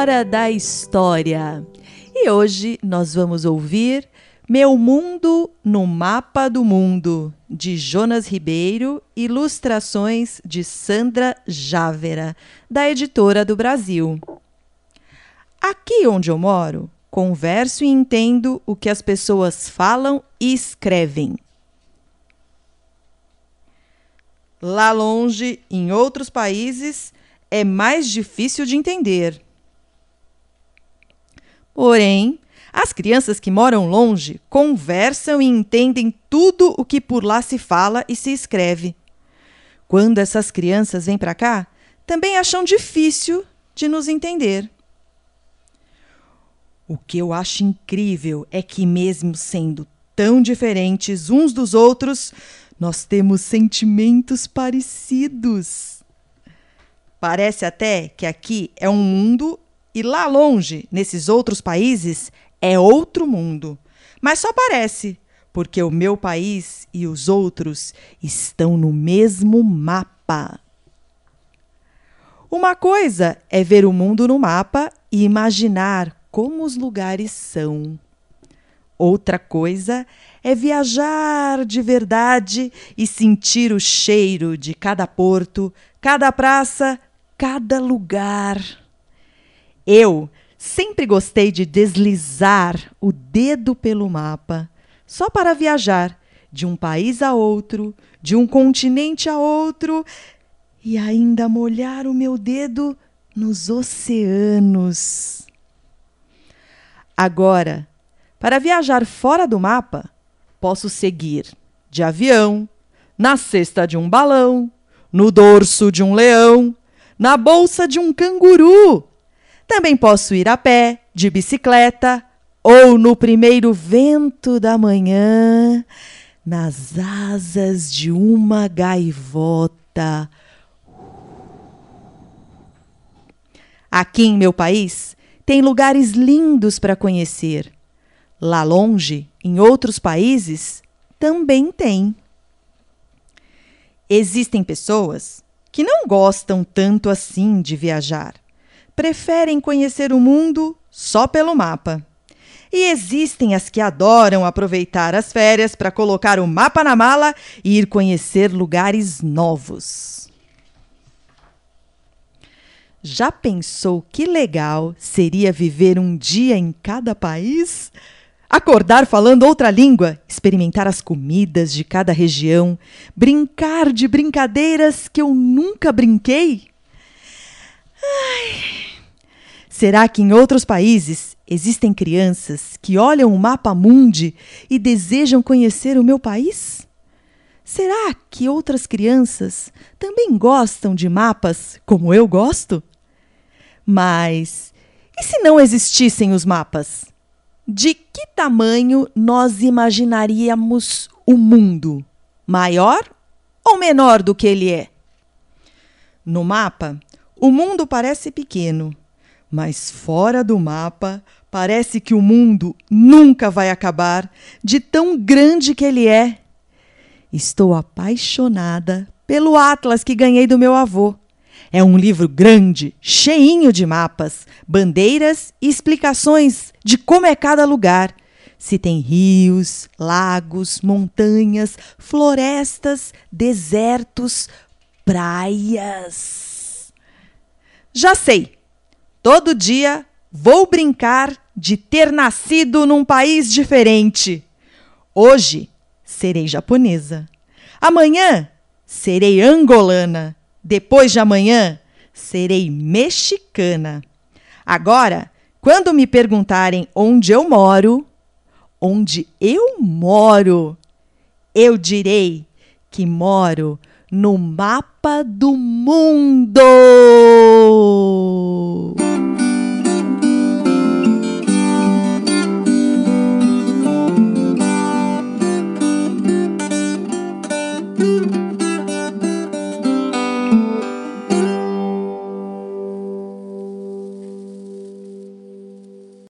Hora da História. E hoje nós vamos ouvir Meu Mundo no Mapa do Mundo, de Jonas Ribeiro, ilustrações de Sandra Jávera, da Editora do Brasil. Aqui onde eu moro, converso e entendo o que as pessoas falam e escrevem. Lá longe, em outros países, é mais difícil de entender. Porém, as crianças que moram longe conversam e entendem tudo o que por lá se fala e se escreve. Quando essas crianças vêm para cá, também acham difícil de nos entender. O que eu acho incrível é que, mesmo sendo tão diferentes uns dos outros, nós temos sentimentos parecidos. Parece até que aqui é um mundo e lá longe, nesses outros países, é outro mundo. Mas só parece, porque o meu país e os outros estão no mesmo mapa. Uma coisa é ver o mundo no mapa e imaginar como os lugares são. Outra coisa é viajar de verdade e sentir o cheiro de cada porto, cada praça, cada lugar. Eu sempre gostei de deslizar o dedo pelo mapa, só para viajar de um país a outro, de um continente a outro e ainda molhar o meu dedo nos oceanos. Agora, para viajar fora do mapa, posso seguir de avião, na cesta de um balão, no dorso de um leão, na bolsa de um canguru também posso ir a pé, de bicicleta ou no primeiro vento da manhã, nas asas de uma gaivota. Aqui em meu país, tem lugares lindos para conhecer. Lá longe, em outros países, também tem. Existem pessoas que não gostam tanto assim de viajar preferem conhecer o mundo só pelo mapa. E existem as que adoram aproveitar as férias para colocar o mapa na mala e ir conhecer lugares novos. Já pensou que legal seria viver um dia em cada país? Acordar falando outra língua, experimentar as comidas de cada região, brincar de brincadeiras que eu nunca brinquei? Ai, Será que em outros países existem crianças que olham o mapa mundi e desejam conhecer o meu país? Será que outras crianças também gostam de mapas como eu gosto? Mas e se não existissem os mapas? De que tamanho nós imaginaríamos o mundo? Maior ou menor do que ele é? No mapa, o mundo parece pequeno mas fora do mapa, parece que o mundo nunca vai acabar, de tão grande que ele é. Estou apaixonada pelo Atlas que ganhei do meu avô. É um livro grande, cheinho de mapas, bandeiras e explicações de como é cada lugar. Se tem rios, lagos, montanhas, florestas, desertos, praias. Já sei! Todo dia vou brincar de ter nascido num país diferente. Hoje serei japonesa. Amanhã serei angolana. Depois de amanhã serei mexicana. Agora, quando me perguntarem onde eu moro, onde eu moro, eu direi que moro no mapa do mundo.